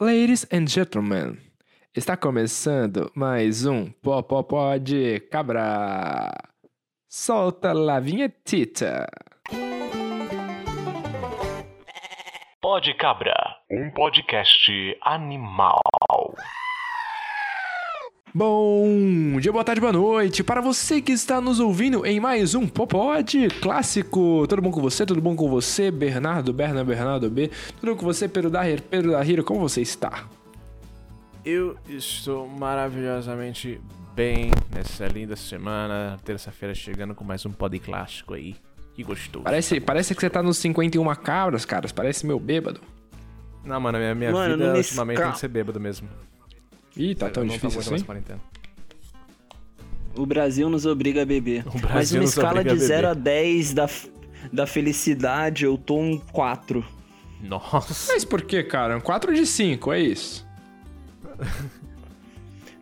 Ladies and gentlemen, está começando mais um Popopó de Cabra. Solta a vinhetita. Pode Cabra, um podcast animal. Bom dia, boa tarde, boa noite para você que está nos ouvindo em mais um Popode clássico. Tudo bom com você? Tudo bom com você? Bernardo, Berna, Bernardo B. Tudo bom com você, Pedro da Pedro da Hiro? Como você está? Eu estou maravilhosamente bem nessa linda semana, terça-feira chegando com mais um pod clássico aí. Que gostoso. Parece, parece que você tá nos 51 cabras, caras. Parece meu bêbado. Não, mano, minha, minha Mano, vida ultimamente tem que ser bêbado mesmo. Ih, tá tão não difícil mais assim? quarentena. O Brasil nos obriga a beber. Mas uma escala a de 0 beber. a 10 da, da felicidade, eu tô um 4. Nossa. Mas por que, cara? Um 4 de 5, é isso.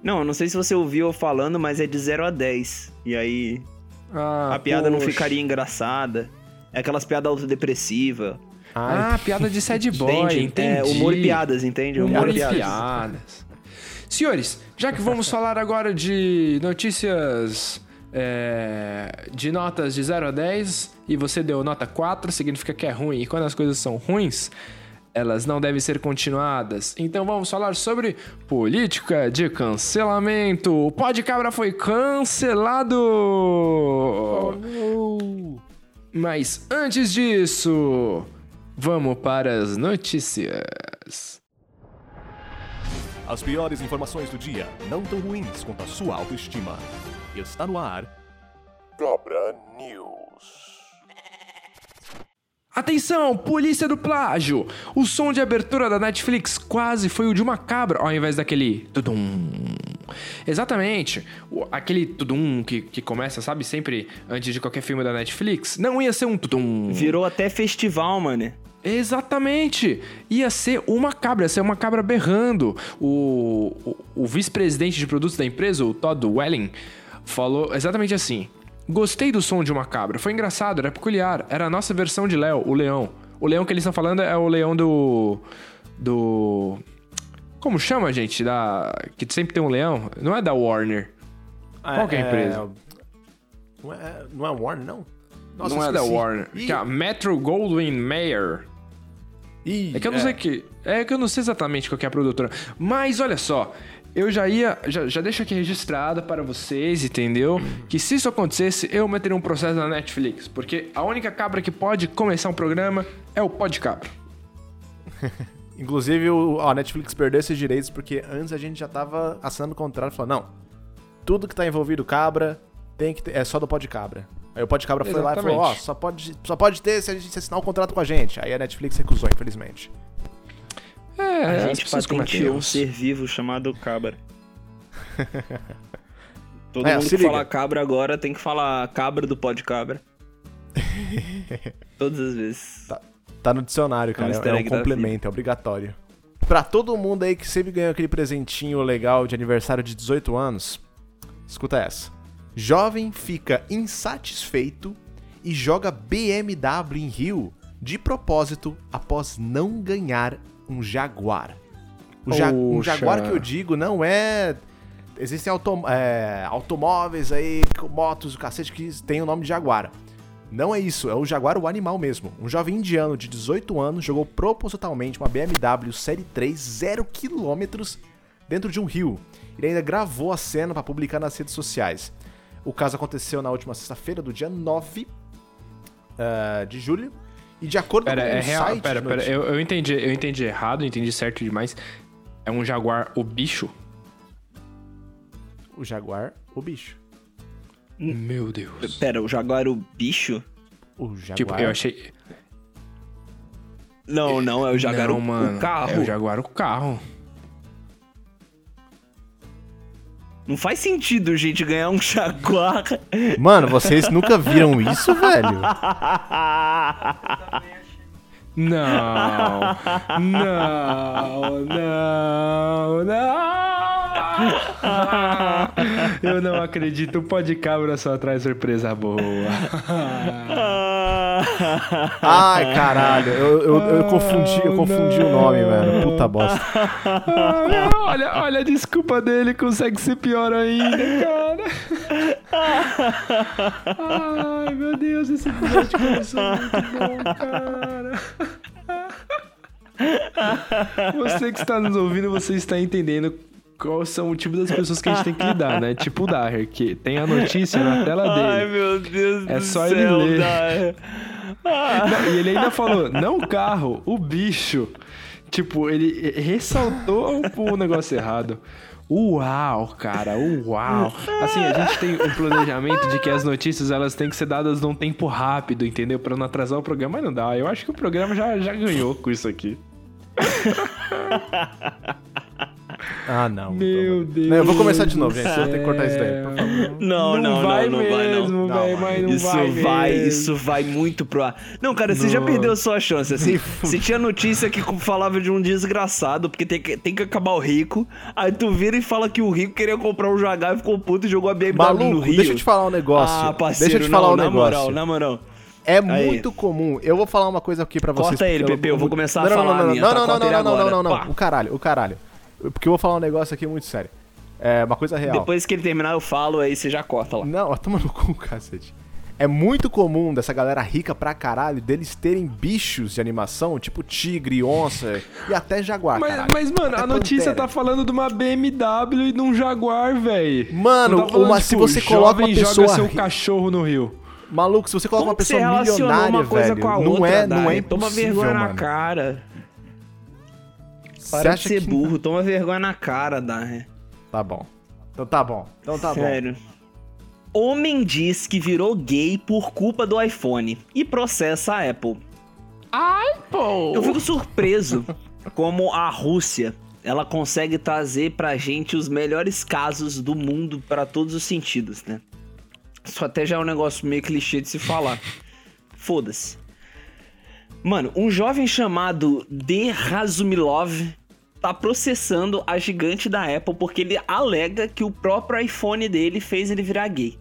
Não, eu não sei se você ouviu eu falando, mas é de 0 a 10. E aí Ah, a piada não poxa. ficaria engraçada. É aquelas piadas autodepressivas. Ah, piada de sad boy, Entende? entendi. É, humor e piadas, entende? Humor e piadas. piadas. Senhores, já que vamos falar agora de notícias é, de notas de 0 a 10 e você deu nota 4, significa que é ruim. E quando as coisas são ruins, elas não devem ser continuadas. Então vamos falar sobre política de cancelamento. O Pode Cabra foi cancelado! Mas antes disso, vamos para as notícias. As piores informações do dia, não tão ruins quanto a sua autoestima. Está no ar. Cabra News. Atenção, polícia do plágio! O som de abertura da Netflix quase foi o de uma cabra, ao invés daquele tudum. Exatamente, aquele tudum que, que começa, sabe, sempre antes de qualquer filme da Netflix, não ia ser um tudum. Virou até festival, mano. Exatamente! Ia ser uma cabra, ia ser uma cabra berrando. O, o, o vice-presidente de produtos da empresa, o Todd Welling, falou exatamente assim: Gostei do som de uma cabra, foi engraçado, era peculiar, era a nossa versão de Léo, o leão. O leão que eles estão falando é o leão do. Do. Como chama, gente? Da. Que sempre tem um leão? Não é da Warner. Qual que é a empresa? Não é, não é Warner, não? Nossa, não é da. Warner. Ih, Que é a Metro Goldwyn Mayer. Ih, É que eu não sei que. É que eu não sei exatamente qual que é a produtora. Mas olha só, eu já ia. Já, já deixo aqui registrado para vocês, entendeu? Que se isso acontecesse, eu meteria um processo na Netflix. Porque a única cabra que pode começar um programa é o Pod Cabra. Inclusive, o, a Netflix perdeu esses direitos porque antes a gente já tava assinando o contrato e falou, não, tudo que tá envolvido cabra tem que ter, é só do Pod Cabra. Aí o Pod Cabra foi lá e falou, ó, Exatamente. só pode, só pode ter se a gente assinar um contrato com a gente. Aí a Netflix recusou, infelizmente. É, A as gente patenteou um ser vivo chamado cabra. Todo É, mundo que liga. fala cabra agora tem que falar cabra do pó de cabra. Todas as vezes. Tá no dicionário, cara. um É, é um complemento, é obrigatório. Pra todo mundo aí que sempre ganhou aquele presentinho legal de aniversário de 18 anos, escuta essa. Jovem fica insatisfeito e joga BMW em Rio de propósito após não ganhar um Jaguar. O ja- um. Jaguar que eu digo não é. Existem autom- é, automóveis aí, motos, o cacete que tem o nome de Jaguar. Não é isso, é o Jaguar o animal mesmo. Um jovem indiano de 18 anos jogou propositalmente uma BMW Série 3 0 km dentro de um rio. Ele ainda gravou a cena para publicar nas redes sociais. O caso aconteceu na última sexta-feira, do dia 9 ah, de julho. E de acordo Pera, com é o real. site... Pera, pera. Eu, eu, entendi, eu entendi errado, eu entendi certo demais. É um jaguar o bicho? O Jaguar, o bicho. Meu Deus. Pera, o jaguar o bicho? O Jaguar... Tipo, eu achei. Não, não, é o jaguar Não, o, mano. o carro. É o jaguar o carro. Não faz sentido, gente, ganhar um jaguar. Mano, vocês nunca viram isso, velho? Não, não, não, não. Eu não acredito, o pode cabra só traz surpresa boa. Ai, caralho. Eu, eu, eu confundi, eu confundi o nome, velho. Puta bosta. Ah, olha, olha a desculpa dele, consegue ser pior ainda, cara. Ai, meu Deus, esse episódio começou muito bom, cara. Você que está nos ouvindo, você está entendendo quais são o tipo das pessoas que a gente tem que lidar, né? Tipo o Daher, que tem a notícia na tela dele. Ai, meu Deus É do só ele ler. Daher. Não, e ele ainda falou, não o carro, o bicho. Tipo, ele ressaltou o negócio errado. Uau, cara, uau. Assim, a gente tem um planejamento de que as notícias elas têm que ser dadas num tempo rápido, entendeu? Pra não atrasar o programa, mas não dá. Eu acho que o programa já, já ganhou com isso aqui. Ah, não. Meu Deus. Não, eu vou começar de novo, gente. Você tem que cortar isso daí, por favor. Não, não, vai não, não vai não. mesmo, Não, vai. mas não Isso vai, vai, mesmo. isso vai muito pro ar. Não, cara, você já Não. perdeu a sua chance, assim. Se tinha notícia que falava de um desgraçado, porque tem que, tem que acabar o rico, aí tu vira e fala que o rico queria comprar um Jagar e ficou puto e jogou a BMW no Maluco, Rio. deixa eu te falar um negócio. Ah, parceiro, deixa eu te falar não, um na negócio. moral, na moral. É Aí. muito comum. Eu vou falar uma coisa aqui pra vocês. Corta ele, Pepe, eu vou começar a não, não, falar não, a não, minha, Não, tá? não, não, Corta ele não, não, não, agora. não, não. Pá. O caralho, o caralho. Porque eu vou falar um negócio aqui muito sério. É uma coisa real. Depois que ele terminar, eu falo, aí você já corta lá. Não, toma no cu, cacete. É muito comum dessa galera rica pra caralho deles terem bichos de animação, tipo tigre, onça e até jaguar, Mas, caralho. mas, mano, Até a notícia pantera. tá falando de uma BMW e de um Jaguar, velho. Mano, tá falando, uma- se você coloca uma pessoa joga seu cachorro no rio. Maluco, se você coloca Como uma pessoa milionária, uma coisa velho, com a não outra, é, não é impossível, Toma vergonha mano. na cara. Você Para de acha ser que- burro, toma vergonha na cara, Dai. Tá bom. Então tá bom. Então tá bom. Sério. Homem diz que virou gay por culpa do iPhone e processa a Apple. Pô. Eu fico surpreso como a Rússia ela consegue trazer pra gente os melhores casos do mundo pra todos os sentidos, né? Isso até já é um negócio meio clichê de se falar. Foda-se. Mano, um jovem chamado De Razumilov tá processando a gigante da Apple porque ele alega que o próprio iPhone dele fez ele virar gay.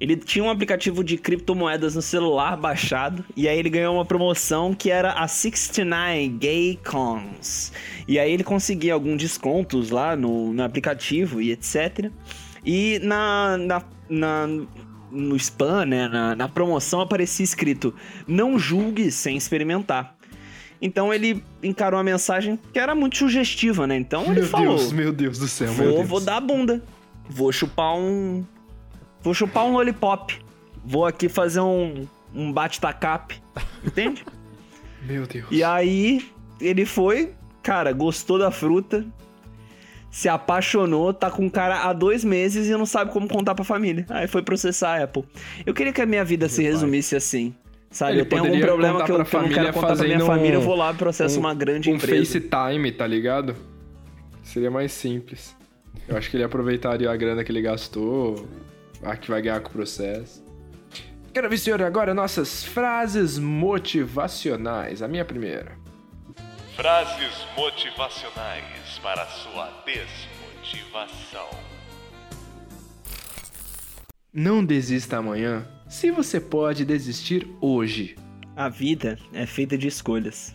Ele tinha um aplicativo de criptomoedas no celular baixado e aí ele ganhou uma promoção que era a 69 Gay Cons. E aí ele conseguia alguns descontos lá no, no aplicativo e etc. E na, na, na- no spam, né, na, na promoção aparecia escrito: Não julgue sem experimentar. Então ele encarou a mensagem que era muito sugestiva, né? Então ele Meu falou: Deus, meu Deus do céu, meu Vou, Deus. vou dar a bunda. Vou chupar um. Vou chupar um lollipop. Vou aqui fazer um, um bate-tacap. Entende? Meu Deus. e aí ele foi, cara, gostou da fruta. Se apaixonou, tá com o cara há dois meses e não sabe como contar pra família. Aí foi processar a Apple. Eu queria que a minha vida se resumisse assim. Sabe, Ele eu tenho algum problema que eu, que eu não família quero contar pra minha família, eu um- vou lá e processo uma grande um empresa. FaceTime, tá ligado? Seria mais simples. Eu acho que ele aproveitaria a grana que ele gastou, a que vai ganhar com o processo. Quero ver, senhor, agora nossas frases motivacionais. A minha primeira. Frases motivacionais para sua desmotivação. Não desista amanhã se você pode desistir hoje. A vida é feita de escolhas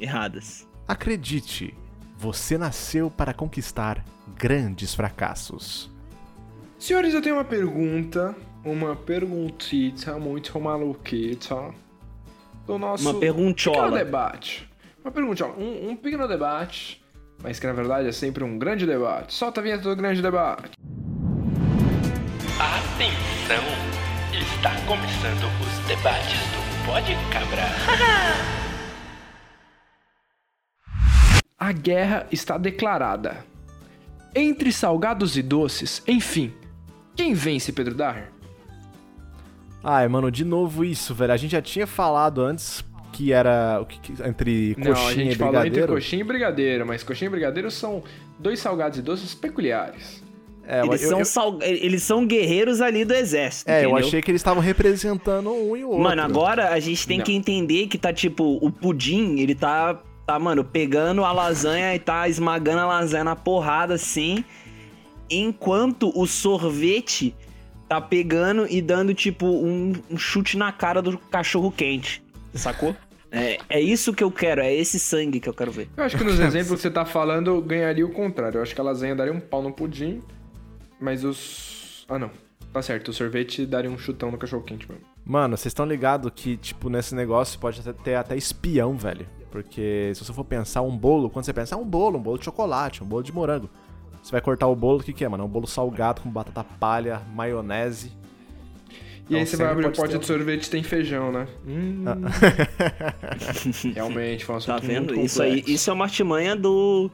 erradas. Acredite, você nasceu para conquistar grandes fracassos. Senhores, eu tenho uma pergunta. Uma perguntita muito maluquita. Do nosso Uma pergunchola. pequeno debate. Uma pergunchola. Um, um pequeno debate, mas que na verdade é sempre um grande debate. Solta a vinheta do grande debate. Atenção! Está começando os debates do Pode Cabra. A guerra está declarada. Entre salgados e doces, enfim. Quem vence, Pedro Daher? Ai, mano, de novo isso, velho. A gente já tinha falado antes que era o que, que- entre coxinha Não, a gente e falou entre brigadeiro. coxinha e brigadeiro, mas coxinha e brigadeiro são dois salgados e doces peculiares. É, Eles, eu, são eu- sal- eles são guerreiros ali do exército. é, eu entendeu? achei que eles estavam representando um e o outro. Mano, agora a gente tem Não. que entender que tá tipo, o pudim, ele tá, tá, mano, pegando a lasanha e tá esmagando a lasanha na porrada assim, enquanto o sorvete tá pegando e dando, tipo, um, um chute na cara do cachorro quente. Sacou? É, é isso que eu quero, é esse sangue que eu quero ver. Eu acho que nos exemplos que você tá falando, ganharia o contrário. Eu acho que a lasanha daria um pau no pudim, mas os. Ah, não. Tá certo, o sorvete daria um chutão no cachorro quente mesmo. Mano, vocês estão ligados que, tipo, nesse negócio pode até- ter até espião, velho. Porque se você for pensar um bolo, quando você pensa, ah, um bolo, um bolo de chocolate, um bolo de morango. Você vai cortar o bolo, o que, que é, mano? É um bolo salgado com batata palha, maionese. E aí Então você vai abrir o pote ter de sorvete tem feijão, né? Hum. Realmente, foi um Tá vendo? muito Isso aí, isso é uma artimanha do,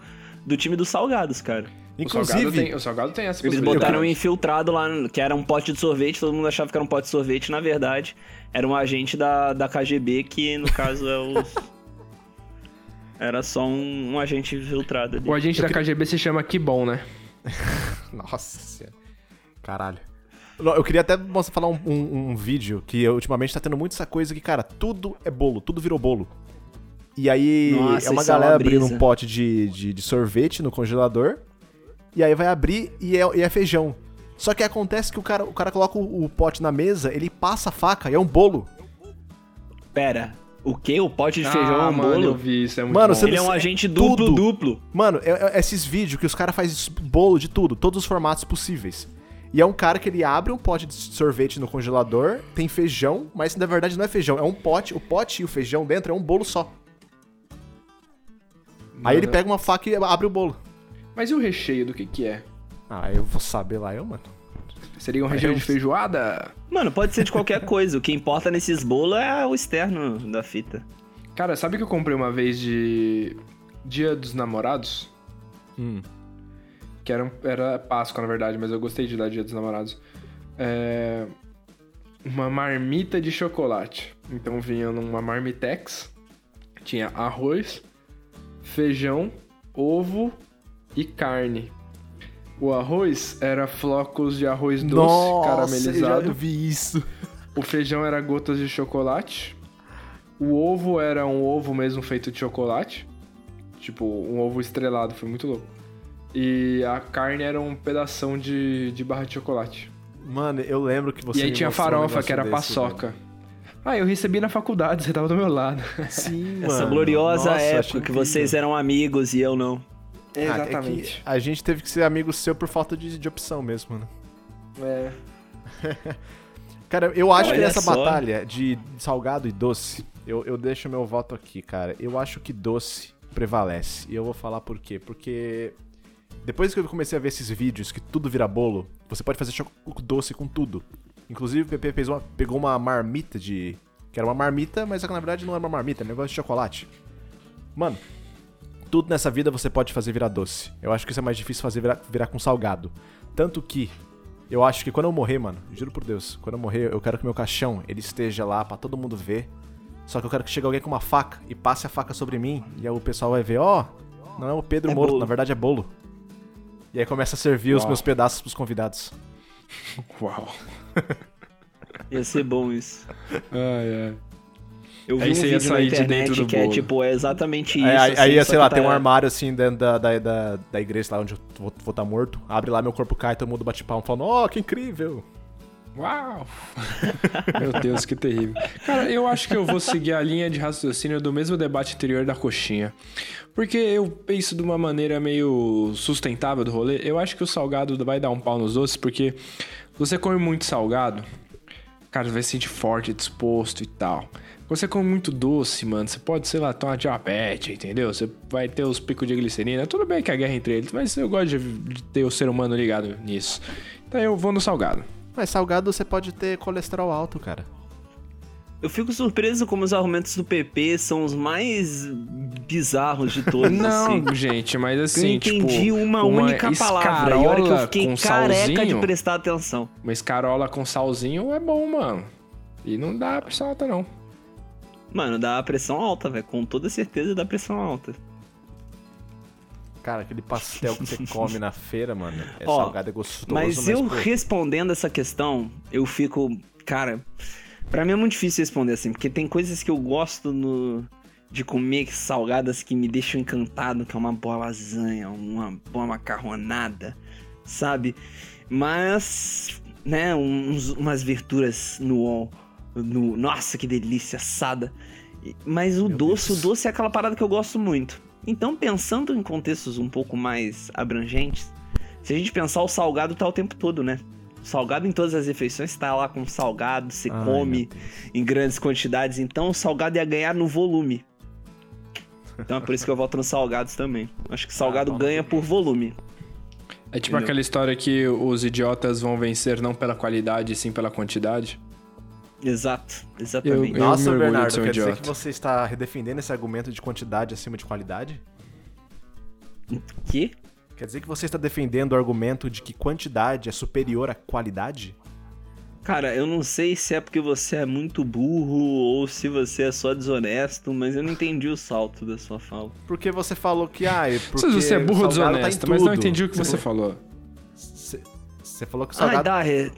do time dos salgados, cara. O salgado, Inclusive, tem, o salgado tem essa Eles botaram um infiltrado lá, que era um pote de sorvete, todo mundo achava que era um pote de sorvete, na verdade, era um agente da, da KGB, que no caso é o. Era só um, um agente infiltrado ali. O agente da KGB se chama Que Bom, né? Nossa senhora. Caralho. Eu queria até mostrar, falar um, um- um vídeo que ultimamente tá tendo muito essa coisa que, cara, tudo é bolo, tudo virou bolo. E aí Nossa, é uma isso é uma galera abrindo um pote de, de, de sorvete no congelador. E aí vai abrir e é, e é feijão. Só que acontece que o cara, o cara coloca o, o pote na mesa, ele passa a faca e é um bolo. Pera, o quê? O pote de feijão é ah, um mano, eu bolo? vi isso, é muito Mano, bom. você Ele é um agente tudo. duplo duplo. Mano, é- é esses vídeos que os caras fazem bolo de tudo, todos os formatos possíveis. E é um cara que ele abre um pote de sorvete no congelador, tem feijão, mas na verdade não é feijão, é um pote, o pote e o feijão dentro é um bolo só. Aí ele pega uma faca e abre o bolo. Mas e o recheio do que que é? Ah, eu vou saber lá, eu, mano. Seria um recheio de feijoada? Mano, pode ser de qualquer coisa. O que importa nesses bolos é o externo da fita. Cara, sabe que eu comprei uma vez de Dia dos Namorados? Hum. Que era, um- era Páscoa, na verdade, mas eu gostei de dar Dia dos Namorados. É... Uma marmita de chocolate. Então vinha numa marmitex, tinha arroz, feijão, ovo e carne. O arroz era flocos de arroz doce caramelizado. eu já vi isso. O feijão era gotas de chocolate. O ovo era um ovo mesmo feito de chocolate. Tipo, um ovo estrelado, foi muito louco. E a carne era um pedação de, de barra de chocolate. Mano, eu lembro que você e aí me tinha um farofa, negócio que era desse, paçoca. Ah, eu recebi na faculdade, você tava do meu lado. Sim, Essa mano. gloriosa Nossa, época que incrível. vocês eram amigos e eu não. Ah, é que a gente teve que ser amigo seu por falta de, de opção mesmo, mano. É. Cara, eu acho que Olha nessa só. batalha de salgado e doce, eu, eu deixo meu voto aqui, cara. Eu acho que doce prevalece. E eu vou falar por quê. Porque depois que eu comecei a ver esses vídeos que tudo vira bolo, você pode fazer choco- doce com tudo. Inclusive, o PP fez uma- pegou uma marmita de. Que era uma marmita, mas na verdade não era uma marmita, é um negócio de chocolate. Mano, tudo nessa vida você pode fazer virar doce. Eu acho que isso é mais difícil fazer virar, virar com salgado. Tanto que eu acho que quando eu morrer, mano, juro por Deus, quando eu morrer, eu quero que meu caixão ele esteja lá pra todo mundo ver. Só que eu quero que chegue alguém com uma faca e passe a faca sobre mim e aí o pessoal vai ver, ó, não é o Pedro É morto, bolo. na verdade é bolo. E aí começa a servir os Uau. meus pedaços pros convidados. Uau. Ia ser bom isso. Ai, ai. Eu vi Aí um você ia sair de internet dentro do que é tipo, é exatamente isso. aí, aí, assim, aí, só sei lá, que tem um tá- armário assim dentro da, da, da, da igreja lá onde eu vou estar tá morto. Abre lá, meu corpo cai, todo mundo bate palma falando, ó, que incrível. Uau! Meu Deus, que terrível. Cara, eu acho que eu vou seguir a linha de raciocínio do mesmo debate anterior da coxinha. Porque eu penso de uma maneira meio sustentável do rolê. Eu acho que o salgado vai dar um pau nos doces, porque você come muito salgado, cara, você vai se sentir forte, disposto e tal. Quando você come muito doce, mano, você pode, sei lá, ter uma diabetes, entendeu? Você vai ter os picos de glicerina. Tudo bem que a guerra entre eles, mas eu gosto de, de ter o ser humano ligado nisso. Então eu vou no salgado. Mas salgado você pode ter colesterol alto, cara. Eu fico surpreso como os argumentos do PP são os mais bizarros de todos. assim. Não, gente, mas Eu assim, entendi tipo, uma, única palavra. E olha que eu fiquei com careca de salzinho, prestar atenção. Uma escarola com salzinho é bom, mano. E não dá pressão alta, não. Mano, dá pressão alta, velho. Com toda certeza dá pressão alta. Cara, aquele pastel que você come na feira, mano, é Ó, salgado, é gostoso. Mas eu pô, respondendo essa questão, eu fico. Cara, pra mim é muito difícil responder assim, porque tem coisas que eu gosto no, de comer salgadas que me deixam encantado, que é uma boa lasanha, uma boa macarronada. sabe? Mas, né, uns, umas virturas no UOL. No, nossa, que delícia, assada. Mas o doce, Deus. o doce é aquela parada que eu gosto muito. Então, pensando em contextos um pouco mais abrangentes, se a gente pensar, o salgado tá o tempo todo, né? O salgado em todas as refeições tá lá com salgado, você Ai, come meu em grandes quantidades. Então, o salgado ia ganhar no volume. Então é por isso que eu voto nos salgados também. Acho que salgado bom. ganha por volume. É tipo Entendeu? aquela história que os idiotas vão vencer não pela qualidade, sim pela quantidade. Exato, exatamente. Eu Nossa, orgulho de Bernardo, quer dizer idiota. que você está redefendendo esse argumento de quantidade acima de qualidade? Que? Quer dizer que você está defendendo o argumento de que quantidade é superior à qualidade? Cara, eu não sei se é porque você é muito burro ou se você é só desonesto, mas eu não entendi o salto da sua fala. Porque você falou que, ah, é porque Se você é burro ou tá desonesto, mas não entendi o que você falou. Você, você falou que o Ai, salgado... Daher.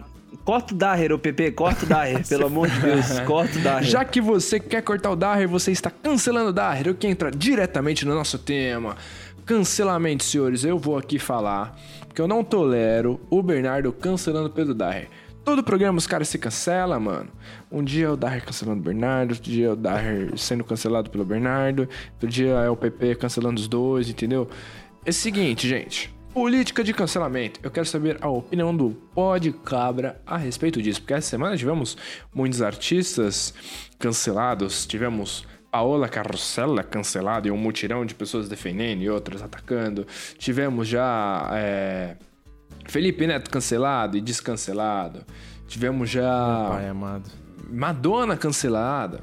Corta o Daher, ô PP, corta o Daher, pelo amor de Deus, corta o Daher. Já que você quer cortar o Daher, você está cancelando o Daher, o que entra diretamente no nosso tema. Cancelamento, senhores, eu vou aqui falar, porque eu não tolero o Bernardo cancelando o Pedro Daher. Todo programa os caras se cancelam, mano. Um dia é o Daher cancelando o Bernardo, outro dia é o Daher sendo cancelado pelo Bernardo, outro dia é o PP cancelando os dois, entendeu? É o seguinte, gente. Política de cancelamento. Eu quero saber a opinião do Pod Cabra a respeito disso, porque essa semana tivemos muitos artistas cancelados, tivemos Paola Carrossella cancelada e um mutirão de pessoas defendendo e outras atacando. Tivemos já é, Felipe Neto cancelado e descancelado. Tivemos já Pai amado. Madonna cancelada.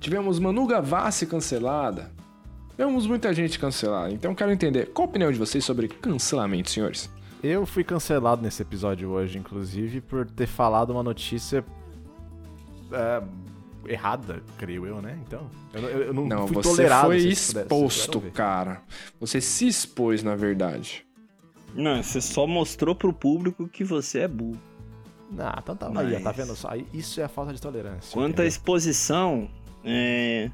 Tivemos Manu Gavassi cancelada. Tivemos muita gente cancelada. Então quero entender qual a opinião de vocês sobre cancelamento, senhores. Eu fui cancelado nesse episódio hoje, inclusive, por ter falado uma notícia é, errada, creio eu, né? Então, eu, eu- eu não, Não, fui você tolerado. foi exposto, cara. Você se expôs, na verdade. Não, você só mostrou pro público que você é burro. Ah, então tá aí, ó, tá Mas- vendo só? Aí, Isso é a falta de tolerância. Quanto à exposição, é...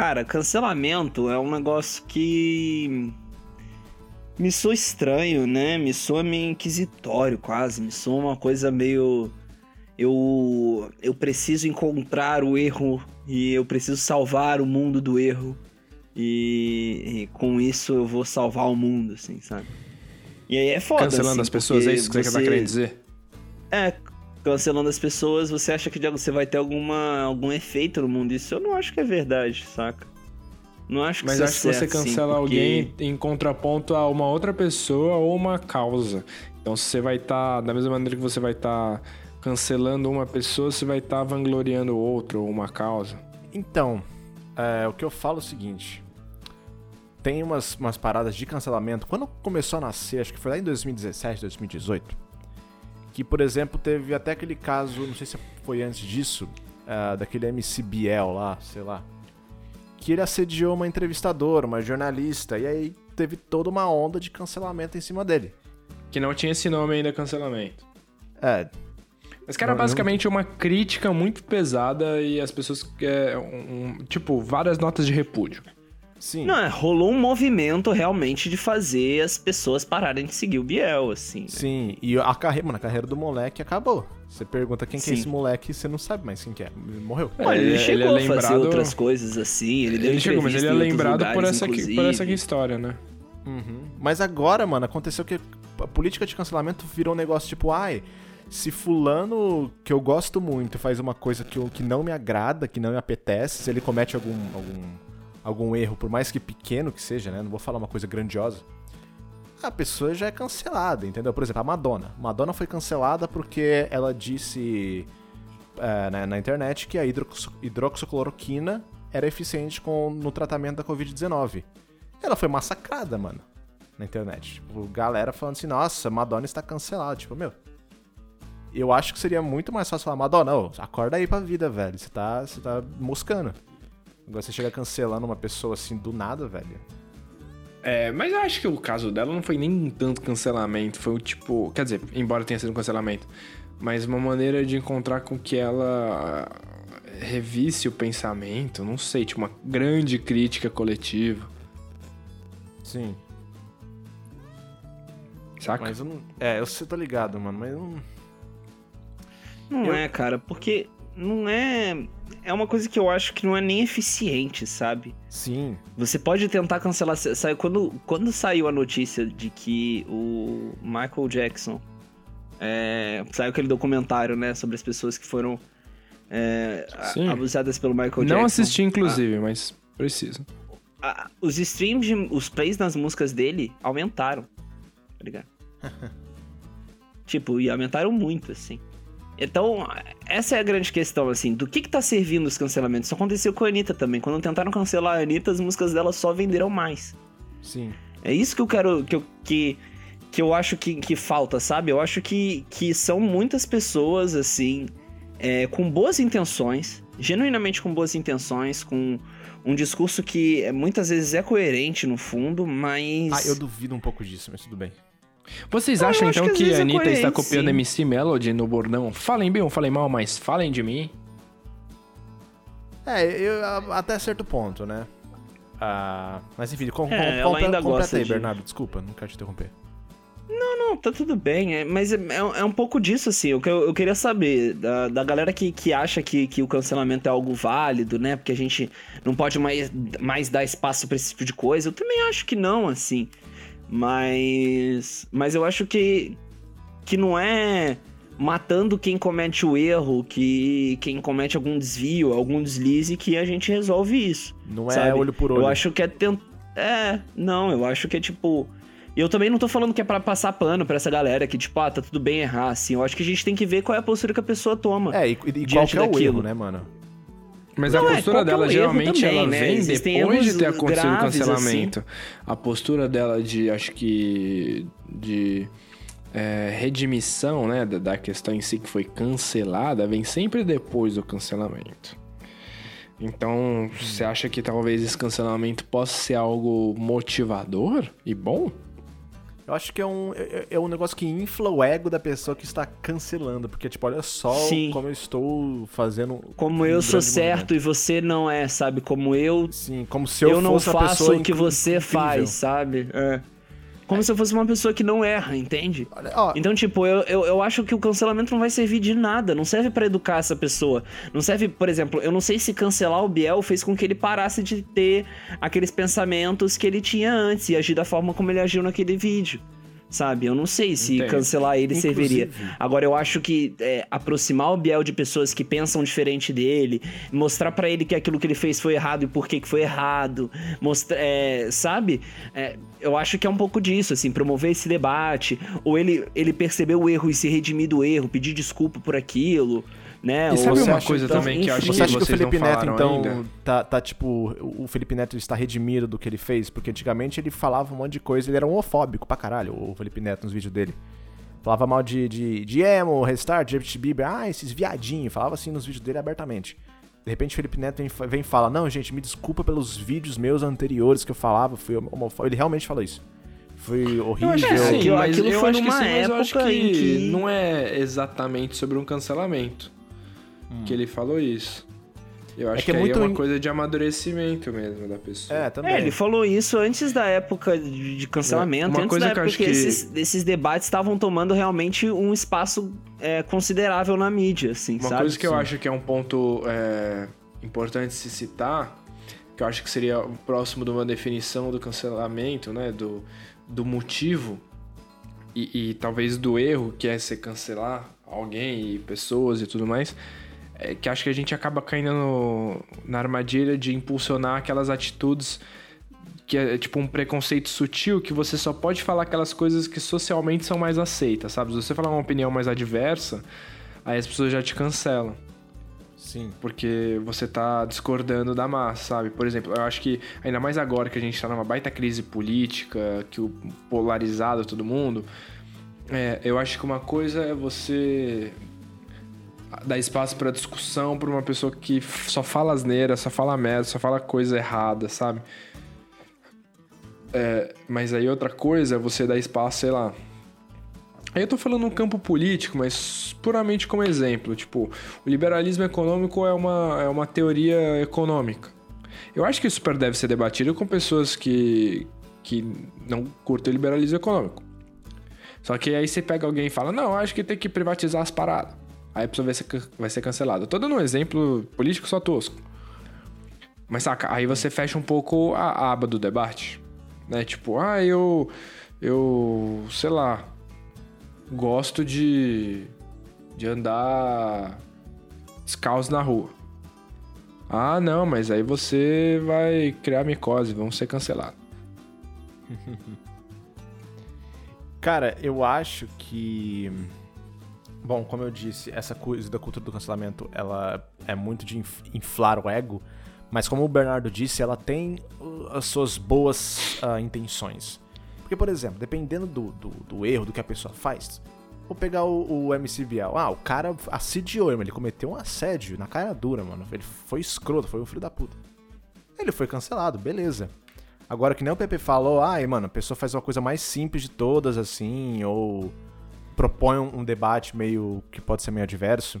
Cara, cancelamento é um negócio que me soa estranho, né? Me soa meio inquisitório quase, me soa uma coisa meio... Eu, eu preciso encontrar o erro e eu preciso salvar o mundo do erro e, e com isso eu vou salvar o mundo, assim, sabe? E aí é foda, Cancelando assim, as pessoas, é isso que você tá querendo dizer? é, cancelando as pessoas, você acha que você vai ter alguma, algum efeito no mundo? Isso eu não acho que é verdade, saca? Não acho que Mas é acho que você certo, sim, cancela porque- alguém em contraponto a uma outra pessoa ou uma causa. Então você vai estar, da mesma maneira que você vai estar cancelando uma pessoa, você vai estar vangloriando outro ou uma causa. Então, é, o que eu falo é o seguinte. Tem umas, umas paradas de cancelamento. Quando começou a nascer, acho que foi lá em 2017, 2018, que, por exemplo, teve até aquele caso, não sei se foi antes disso, é, daquele MC Biel lá, sei lá, que ele assediou uma entrevistadora, uma jornalista, e aí teve toda uma onda de cancelamento em cima dele. Que não tinha esse nome ainda, cancelamento. É, Mas que era Não, eu basicamente uma crítica muito pesada e as pessoas. É, um- tipo, várias notas de repúdio. Sim. Não, é, rolou um movimento realmente de fazer as pessoas pararem de seguir o Biel, assim. né? Sim, e a carreira, mano, a carreira do moleque acabou. Você pergunta quem que é esse moleque, você não sabe mais quem que é. Ele morreu. Olha, ele, Ele- chegou ele é a fazer lembrado- outras coisas assim, ele deu Ele chegou, mas ele é lembrado por lugares, essa, aqui, por essa aqui história, né? Uhum. Mas agora, mano, aconteceu que a política de cancelamento virou um negócio tipo, ai, se fulano que eu gosto muito faz uma coisa que, eu, que não me agrada, que não me apetece, se ele comete algum, algum, algum erro, por mais que pequeno que seja, né? Não vou falar uma coisa grandiosa. A pessoa já é cancelada, entendeu? Por exemplo, a Madonna. Madonna foi cancelada porque ela disse é, na, na internet que a hidroxicloroquina era eficiente com, no tratamento da Covid-19. Ela foi massacrada, mano, na internet. Tipo, galera falando assim, nossa, Madonna está cancelada. Tipo, meu. Eu acho que seria muito mais fácil falar, Madonna, ô, acorda aí pra vida, velho. Você tá, você tá moscando. Agora você chega cancelando uma pessoa assim do nada, velho. É, mas eu acho que o caso dela não foi nem tanto cancelamento, foi o tipo. Quer dizer, embora tenha sido um cancelamento, mas uma maneira de encontrar com que ela revisse o pensamento, não sei, tipo uma grande crítica coletiva. Sim. Saca? Mas eu não. É, eu sei, tô ligado, mano, mas eu não. Não Eu- é, cara, porque não é. É uma coisa que eu acho que não é nem eficiente, sabe? Sim. Você pode tentar cancelar. Sabe, quando, quando saiu a notícia de que o Michael Jackson. É, saiu aquele documentário, né? Sobre as pessoas que foram é, a- abusadas pelo Michael Jackson. Não assisti, inclusive, mas preciso. a- os streams, de- os plays nas músicas dele aumentaram. Tá ligado? tipo, e aumentaram muito, assim. Então, essa é a grande questão, assim, do que que tá servindo os cancelamentos? Isso aconteceu com a Anitta também. Quando tentaram cancelar a Anitta, as músicas dela só venderam mais. Sim. É isso que eu quero. que eu, que, que eu acho que, que falta, sabe? Eu acho que, que são muitas pessoas, assim, é, com boas intenções, genuinamente com boas intenções, com um discurso que é, muitas vezes é coerente no fundo, mas. Ah, eu duvido um pouco disso, mas tudo bem. Vocês Não, acham então que que, a é Anitta está copiando sim. MC Melody no bordão? Falem bem ou falem mal, mas falem de mim. É, eu, até certo ponto, né? Ah, mas enfim, com, com, É, ela completa- ainda gosta aí, de- Bernardo. Desculpa, não quero te interromper. Não, tá tudo bem, é, mas é, é um pouco disso, assim. O que eu, eu queria saber da, da galera que, que acha que, que o cancelamento é algo válido, né? Porque a gente não pode mais, mais dar espaço pra esse tipo de coisa. Eu também acho que não, assim. Mas. Mas eu acho que. Que não é matando quem comete o erro, que quem comete algum desvio, algum deslize, que a gente resolve isso. Não é Sabe? olho por olho. Eu acho que é tentar. É, não, eu acho que é tipo. Eu também não tô falando que é pra passar pano pra essa galera que, tipo, ah, tá tudo bem errar, assim. Eu acho que a gente tem que ver qual é a postura que a pessoa toma. É, e, e qual que é o daquilo. erro, né, mano? Mas Não, a é, postura é dela geralmente também, ela né? vem Existem depois de ter acontecido o assim. cancelamento. A postura dela de, acho que, de é, redimissão, né, da questão em si que foi cancelada, vem sempre depois do cancelamento. Então, você acha que talvez esse cancelamento possa ser algo motivador e bom? Eu acho que é um, é, é um negócio que infla o ego da pessoa que está cancelando. Porque, tipo, olha só Sim. como eu estou fazendo. Como um eu sou certo movimento. e você não é, sabe? Como eu, Sim, como se eu, eu, não faço o que incri- você incrível. faz, sabe? É. Como se eu fosse uma pessoa que não erra, entende? Ó, Então, tipo, eu, eu, eu acho que o cancelamento não vai servir de nada. Não serve pra educar essa pessoa. Não serve, por exemplo, eu não sei se cancelar o Biel fez com que ele parasse de ter aqueles pensamentos que ele tinha antes e agir da forma como ele agiu naquele vídeo. Sabe? Eu não sei se Entendo. cancelar ele serviria. Inclusive- Agora, eu acho que é, aproximar o Biel de pessoas que pensam diferente dele, mostrar pra ele que aquilo que ele fez foi errado e por que que foi errado, mostra, é, sabe? É, eu acho que é um pouco disso, assim, promover esse debate, ou ele, ele perceber o erro e se redimir do erro, pedir desculpa por aquilo, né? E sabe você uma coisa então, também que eu acho. Você acha que o vocês Felipe não Neto, falaram então, ainda? tá, tá tipo. O Felipe Neto está redimido do que ele fez? Porque antigamente ele falava um monte de coisa, ele era homofóbico pra caralho, o Felipe Neto, nos vídeos dele. Falava mal de, de, de emo, restart, Justin Bieber, ah, esses viadinhos. Falava assim nos vídeos dele abertamente. De repente o Felipe Neto vem, e fala: Não, gente, me desculpa pelos vídeos meus anteriores que eu falava, fui homofóbico. Ele realmente falou isso. Foi horrível. acho que sim. aquilo- mas aquilo eu foi acho que numa sim, mas eu acho época que em que- não é exatamente sobre um cancelamento que ele falou isso. Eu acho Hum. que que, é aí muito é uma coisa de amadurecimento mesmo da pessoa. É, também. É, ele falou isso antes da época de cancelamento, Uma antes coisa da que eu época acho que, que- esses, esses debates estavam tomando realmente um espaço é, considerável na mídia, assim, Uma sabe? coisa que eu Sim. acho que é um ponto é, importante se citar, que eu acho que seria o próximo de uma definição do cancelamento, né? Do, do motivo e, e talvez do erro que é se cancelar alguém e pessoas e tudo mais. É que acho que a gente acaba caindo no- na armadilha de impulsionar aquelas atitudes que é tipo um preconceito sutil que você só pode falar aquelas coisas que socialmente são mais aceitas, sabe? Se você falar uma opinião mais adversa, aí as pessoas já te cancelam. Sim. Porque você tá discordando da massa, sabe? Por exemplo, eu acho que ainda mais agora que a gente tá numa baita crise política, que o polarizado todo mundo, é, eu acho que uma coisa é você dar espaço pra discussão pra uma pessoa que só fala asneira, só fala merda, só fala coisa errada, sabe? É, mas aí outra coisa é você dar espaço, sei lá, Aí eu tô falando no campo político, mas puramente como exemplo. Tipo, o liberalismo econômico é uma, é uma teoria econômica. Eu acho que isso super deve ser debatido com pessoas que, que não curtem o liberalismo econômico. Só que aí você pega alguém e fala, não, acho que tem que privatizar as paradas. Aí a pessoa vai ser, vai ser cancelada. Tô dando um exemplo político só tosco. Mas saca, aí você fecha um pouco a, aba do debate. Né? Tipo, ah, eu. Eu. sei lá. Gosto de. de andar descalço na rua. Ah, não, mas aí você vai criar micose, vão ser cancelados. Cara, eu acho que. Bom, como eu disse, essa coisa da cultura do cancelamento, ela é muito de inf- inflar o ego, mas como o Bernardo disse, ela tem uh, as suas boas ah, intenções. Porque, por exemplo, dependendo do, do, do erro do que a pessoa faz, vou pegar o, o MC Biel. Ah, o cara assediou ele cometeu um assédio na cara dura, mano. Ele foi escroto, foi um filho da puta. Ele foi cancelado, beleza. Agora, que nem o Pepe falou, ai, mano, a pessoa faz uma coisa mais simples de todas, assim, ou propõe um, debate meio que pode ser meio adverso,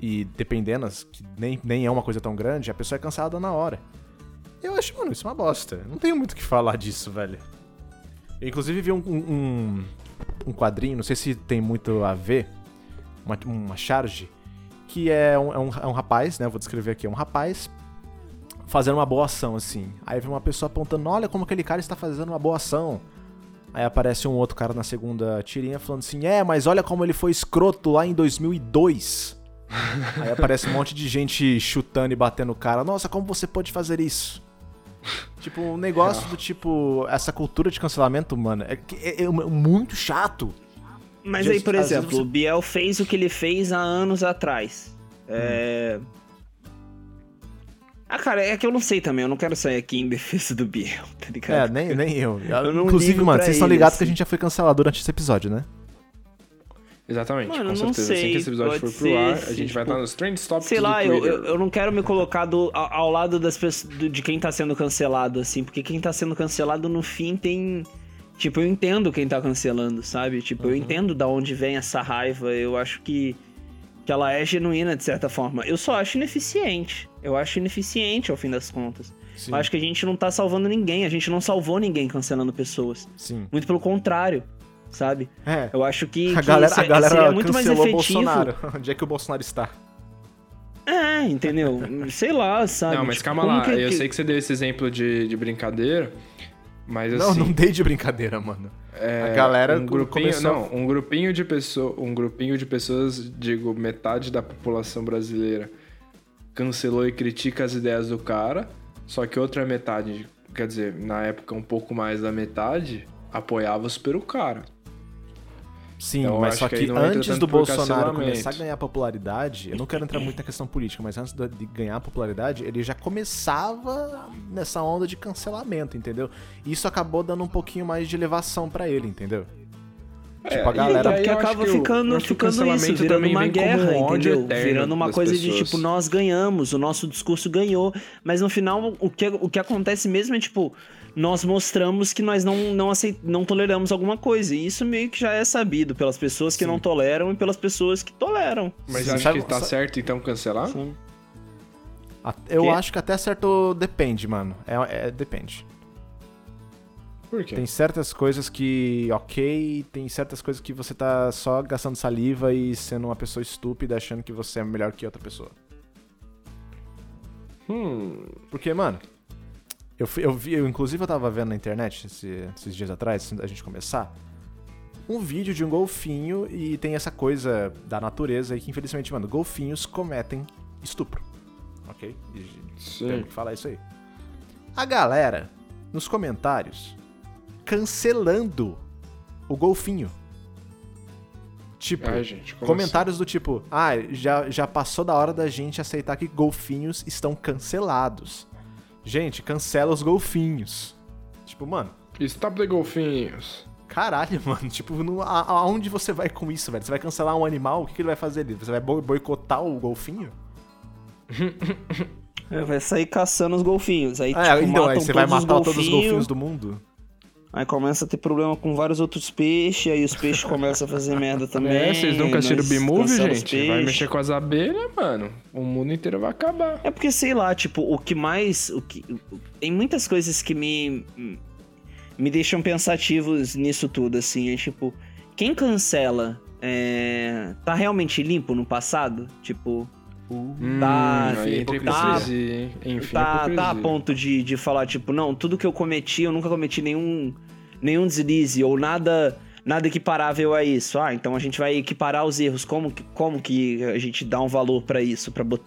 e dependendo, que nem, nem é uma coisa tão grande, a pessoa é cancelada na hora. Eu acho, mano, isso é uma bosta. Não tenho muito o que falar disso, velho. Eu, inclusive, vi um, um- um quadrinho, não sei se tem muito a ver, uma, uma charge, que é um, é um, é um rapaz, né? Vou descrever aqui, é um rapaz fazendo uma boa ação, assim. Aí vem uma pessoa apontando, olha como aquele cara está fazendo uma boa ação. Aí aparece um outro cara na segunda tirinha falando assim, é, mas olha como ele foi escroto lá em 2002. Aí aparece um monte de gente chutando e batendo o cara. Nossa, como você pode fazer isso? Tipo, um negócio do tipo, essa cultura de cancelamento, mano, é, é- é muito chato. Mas Já- aí, por exemplo, você- o Biel fez o que ele fez há anos atrás. É. Ah, cara, é que eu não sei também, eu não quero sair aqui em defesa do Biel, tá É, ligado? nem, nem eu. Eu não Inclusive, mano, vocês estão ligados que a assim. gente já foi cancelado durante esse episódio, né? Exatamente, Mano, com não certeza. assim sei, que esse episódio pode for pro ar, a gente vai tipo, estar nos Trend Topics Sei do lá, eu, eu, eu não quero me colocar do- ao, ao lado das pessoas, do- de quem tá sendo cancelado, assim, porque quem tá sendo cancelado no fim tem. Tipo, eu entendo quem tá cancelando, sabe? Tipo, Uhum. eu entendo da onde vem essa raiva, eu acho que, que ela é genuína de certa forma. Eu só acho ineficiente. Eu acho ineficiente ao fim das contas. Sim. Eu acho que a gente não tá salvando ninguém, a gente não salvou ninguém cancelando pessoas. Sim. Muito pelo contrário, sabe? É. Eu acho que, A que galera, se- a galera seria muito mais efetivo. Bolsonaro. Onde é que o Bolsonaro está? É, entendeu? Sei lá, sabe? Não, mas Tipo, calma lá. que- Eu que- sei que você deu esse exemplo de, de brincadeira, mas Não, assim... não dei de brincadeira, mano. é, a galera um grupinho, começou... não, um grupinho de pessoas, um grupinho de pessoas, digo, metade da população brasileira cancelou e critica as ideias do cara, só que outra metade, quer dizer, na época um pouco mais da metade, apoiava super o cara. Sim, Então, mas só que que, antes do Bolsonaro começar a ganhar popularidade, eu não quero entrar muito na questão política, mas antes de ganhar popularidade, ele já começava nessa onda de cancelamento, entendeu? E isso acabou dando um pouquinho mais de elevação pra ele, entendeu? Tipo, a galera- Porque acaba que o- ficando, eu ficando isso, virando uma guerra, um entendeu? Virando uma coisa de pessoas. tipo, nós ganhamos, o nosso discurso ganhou, mas no final o que, o que acontece mesmo é tipo, nós mostramos que nós não, não, aceit não toleramos alguma coisa, e isso meio que já é sabido pelas pessoas que não toleram e pelas pessoas que toleram. Mas Sim, acho sabe- que tá sa- certo então cancelar? Sim. Eu Quê? acho que até certo depende, mano. É, é- depende. Por quê? Tem certas coisas que, ok, tem certas coisas que você tá só gastando saliva e sendo uma pessoa estúpida achando que você é melhor que outra pessoa. Hum, Porque, mano, eu, eu vi, eu, inclusive eu tava vendo na internet esse- esses dias atrás, antes da gente começar, um vídeo de um golfinho e tem essa coisa da natureza aí que, infelizmente, mano, golfinhos cometem estupro. Ok? Sim. temos que falar isso aí. A galera, nos comentários, cancelando o golfinho. Tipo, Ai, gente, comentários do tipo, ah, já, já passou da hora da gente aceitar que golfinhos estão cancelados. Gente, cancela os golfinhos. Tipo, mano? Stop the golfinhos. caralho, mano. Tipo, não- a- aonde você vai com isso, velho? Você vai cancelar um animal? O que, que ele vai fazer ali? Você vai boi- boicotar o golfinho? É, Vai sair caçando os golfinhos, aí Ah, tipo, então, aí você vai matar todos os golfinhos do mundo? Aí começa a ter problema com vários outros peixes, aí os peixes começam a fazer merda também. É, vocês nunca assistiram B-Movie, gente? Vai mexer com as abelhas, mano. O mundo inteiro vai acabar. É porque, sei lá, tipo, o que mais. O que, tem muitas coisas que me. me deixam pensativos nisso tudo, assim. É tipo, quem cancela é, tá realmente limpo no passado? Tipo, Hum, aí entra tá- hipocrisia? Enfim, tá, hipocrisia. tá a ponto de, de falar, tipo, não, tudo que eu cometi, eu nunca cometi nenhum, nenhum deslize ou nada nada equiparável a isso. Ah, então a gente vai equiparar os erros. Como que, como que a gente dá um valor pra isso, pra bot-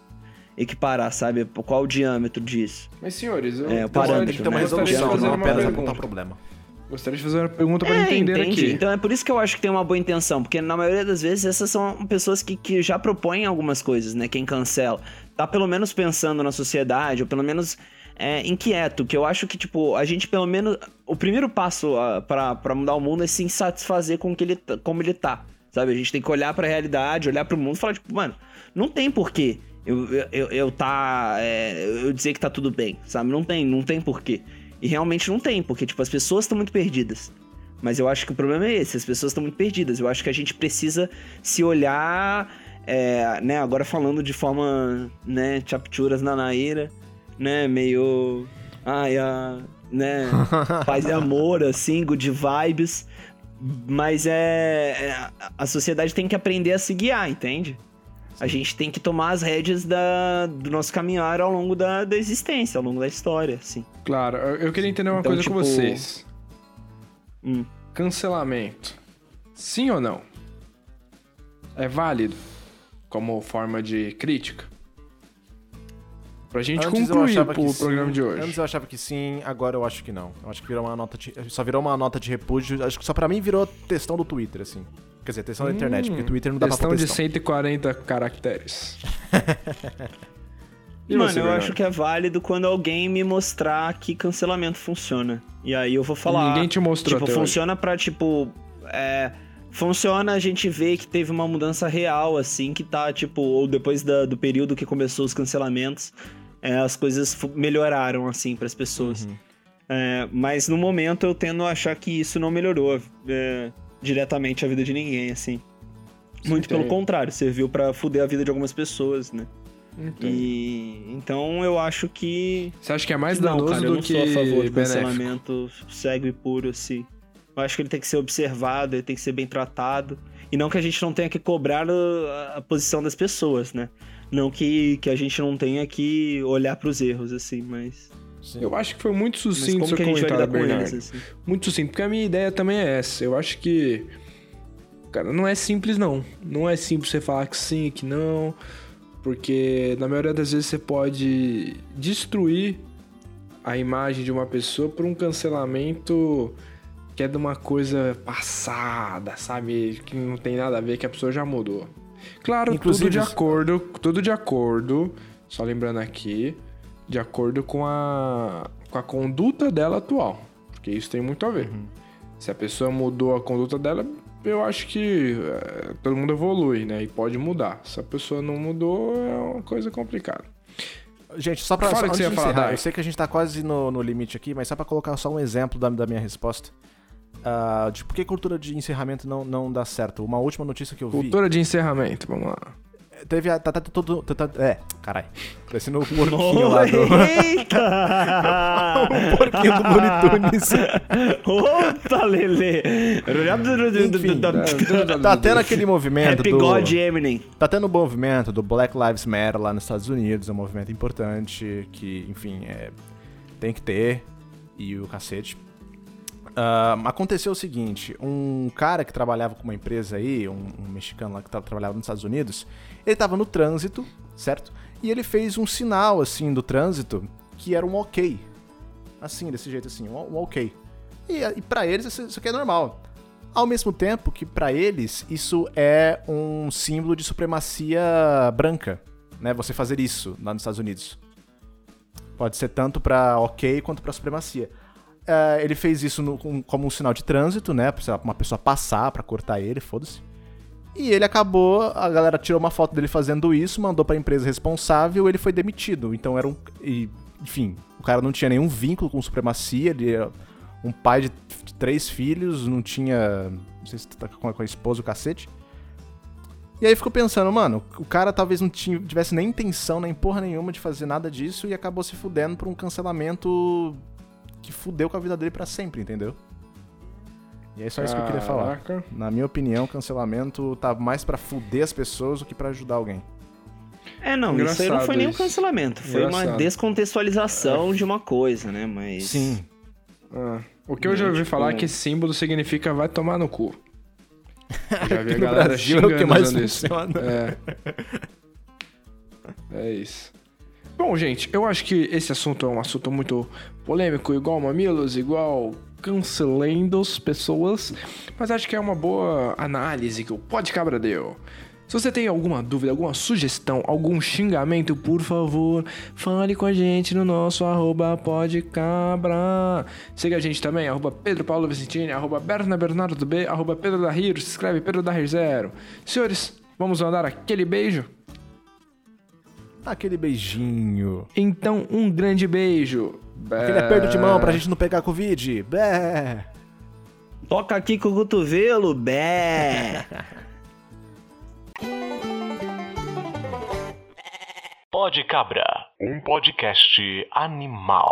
equiparar, sabe? Qual o diâmetro disso? Mas, senhores, eu É, o parâmetro, de- Tem que ter uma né? resolução, não apenas apontar problema. Gostaria de fazer uma pergunta pra É, entender entendi. aqui. Então é por isso que eu acho que tem uma boa intenção, porque na maioria das vezes essas são pessoas que, que já propõem algumas coisas, né? Quem cancela. Tá pelo menos pensando na sociedade, ou pelo menos é, inquieto, que eu acho que, tipo, a gente pelo menos. O primeiro passo ah, para mudar o mundo é se satisfazer com que ele, tá- como ele tá. Sabe? A gente tem que olhar pra realidade, olhar pro mundo e falar, tipo, mano, não tem porquê eu, eu, eu, eu tá. é, eu dizer que tá tudo bem, sabe? Não tem, não tem porquê. E realmente não tem, porque, tipo, as pessoas estão muito perdidas. Mas eu acho que o problema é esse, as pessoas estão muito perdidas. Eu acho que a gente precisa se olhar, é, né, agora falando de forma, né, chapturas na naira, né, meio, ai, a, né, paz e amor, assim, good vibes. Mas é, é, a sociedade tem que aprender a se guiar, entende? A gente tem que tomar as rédeas da, do nosso caminhar ao longo da, da existência, ao longo da história, assim. Claro, eu queria entender uma Então, coisa com tipo- vocês. Hum. Cancelamento. Sim ou não? É válido como forma de crítica? Pra gente Antes concluir o sim, programa de hoje. Antes eu achava que sim, agora eu acho que não. Eu acho que virou uma nota de, só virou uma nota de repúdio. Acho que só pra mim virou textão do Twitter, assim. Quer dizer, textão da internet, porque Twitter não dá pra Questão de textão. 140 caracteres. E Mano, você, eu acho que é válido quando alguém me mostrar que cancelamento funciona. E aí eu vou falar. Ninguém te mostrou Tipo, funciona pra, tipo. É. Funciona a gente ver que teve uma mudança real, assim, que tá, tipo, ou depois da- do período que começou os cancelamentos, é, as coisas melhoraram, assim, pras pessoas. Uhum. É, mas no momento eu tendo a achar que isso não melhorou é, diretamente a vida de ninguém, assim. Muito pelo entendo. contrário, serviu pra fuder a vida de algumas pessoas, né? Então, E então eu acho que Você acha que é mais não, danoso cara, eu do não que sou a favor do cancelamento cego e puro assim. Eu acho que ele tem que ser observado, ele tem que ser bem tratado e não que a gente não tenha que cobrar a, a posição das pessoas, né? Não que, que a gente não tenha que olhar pros erros assim, mas, Eu acho que foi muito mas sucinto como seu que a gente vai comentário, lidar com Bernardo. eles assim? Muito sucinto, porque a minha ideia também é essa. Eu acho que. Cara, não é simples, não. Não é simples você falar que sim, que não. Porque na maioria das vezes você pode destruir a imagem de uma pessoa por um cancelamento que é de uma coisa passada, sabe? Que não tem nada a ver, que a pessoa já mudou. Claro, Inclusive, tudo de acordo, tudo de acordo, só lembrando aqui, de acordo com a, com a conduta dela atual. Porque isso tem muito a ver. Se a pessoa mudou a conduta dela, eu acho que eh, todo mundo evolui, né? E pode mudar. Se a pessoa não mudou, é uma coisa complicada. Gente, só pra Fala só, que você ia falar, encerrar, eu sei que a gente tá quase no, no limite aqui, mas só pra colocar só um exemplo da, da minha resposta. Ah, de por que cultura de encerramento não, não dá certo? Uma última notícia que eu vi. Cultura de encerramento, vamos lá. Teve a. Tá, tá, todo, tá, tá- é, caralho. Parecendo o porquinho lá do. Eita! o porquinho do Looney Tunes. Opa, Lele! Enfim, tá tendo aquele movimento Happy do... God Eminem. Tá tendo o movimento do Black Lives Matter lá nos Estados Unidos, é um movimento importante que, enfim, é, tem que ter, e o cacete. Ah, aconteceu o seguinte, um cara que trabalhava com uma empresa aí, um, um mexicano lá que tava, trabalhava nos Estados Unidos, ele tava no trânsito, certo? E ele fez um sinal, assim, do trânsito, que era um ok. Assim, desse jeito assim, um, um ok. E, e para eles isso, isso aqui é normal. Ao mesmo tempo que pra eles isso é um símbolo de supremacia branca, né? Você fazer isso lá nos Estados Unidos. Pode ser tanto pra ok quanto pra supremacia. É, ele fez isso no- com- como um sinal de trânsito, né? Pra uma pessoa passar, pra cortar ele, foda-se. E ele acabou, a galera tirou uma foto dele fazendo isso, mandou pra empresa responsável, ele foi demitido. Então era um. e, enfim, o cara não tinha nenhum vínculo com supremacia, ele era um pai de, de três filhos, não tinha. Não sei se tá com a, com a esposa o cacete. E aí ficou pensando, mano, o cara talvez não tivesse nem intenção, nem porra nenhuma de fazer nada disso e acabou se fudendo por um cancelamento que fudeu com a vida dele pra sempre, entendeu? E é só isso que eu queria falar. Na minha opinião, cancelamento tá mais pra fuder as pessoas do que pra ajudar alguém. É, não, isso aí não Engraçado foi nenhum isso. cancelamento. Foi uma Engraçado. descontextualização de uma coisa, né? Mas. Sim. Ah, o que eu já ouvi Tipo- falar é que esse símbolo significa vai tomar no cu. Eu já vi a galera Brasil é o xingando que mais usando isso. funciona. É. É isso. Bom, gente, eu acho que esse assunto é um assunto muito polêmico, igual mamilos, igual cancelando as pessoas, mas acho que é uma boa análise que o Pode Cabra deu. Se você tem alguma dúvida, alguma sugestão, algum xingamento, por favor, fale com a gente no nosso arroba podcabra. Siga a gente também, arroba Pedro Paulo Vicentini, arroba Berna Bernardo B, arroba Pedro da Rir, se escreve Pedro da Rir Zero. Senhores, vamos mandar aquele beijo? Aquele beijinho. Então, um grande beijo. Aquele aperto de mão pra gente não pegar Covid. Bé. Toca aqui com o cotovelo, bé! Pode Cabra, um podcast animal.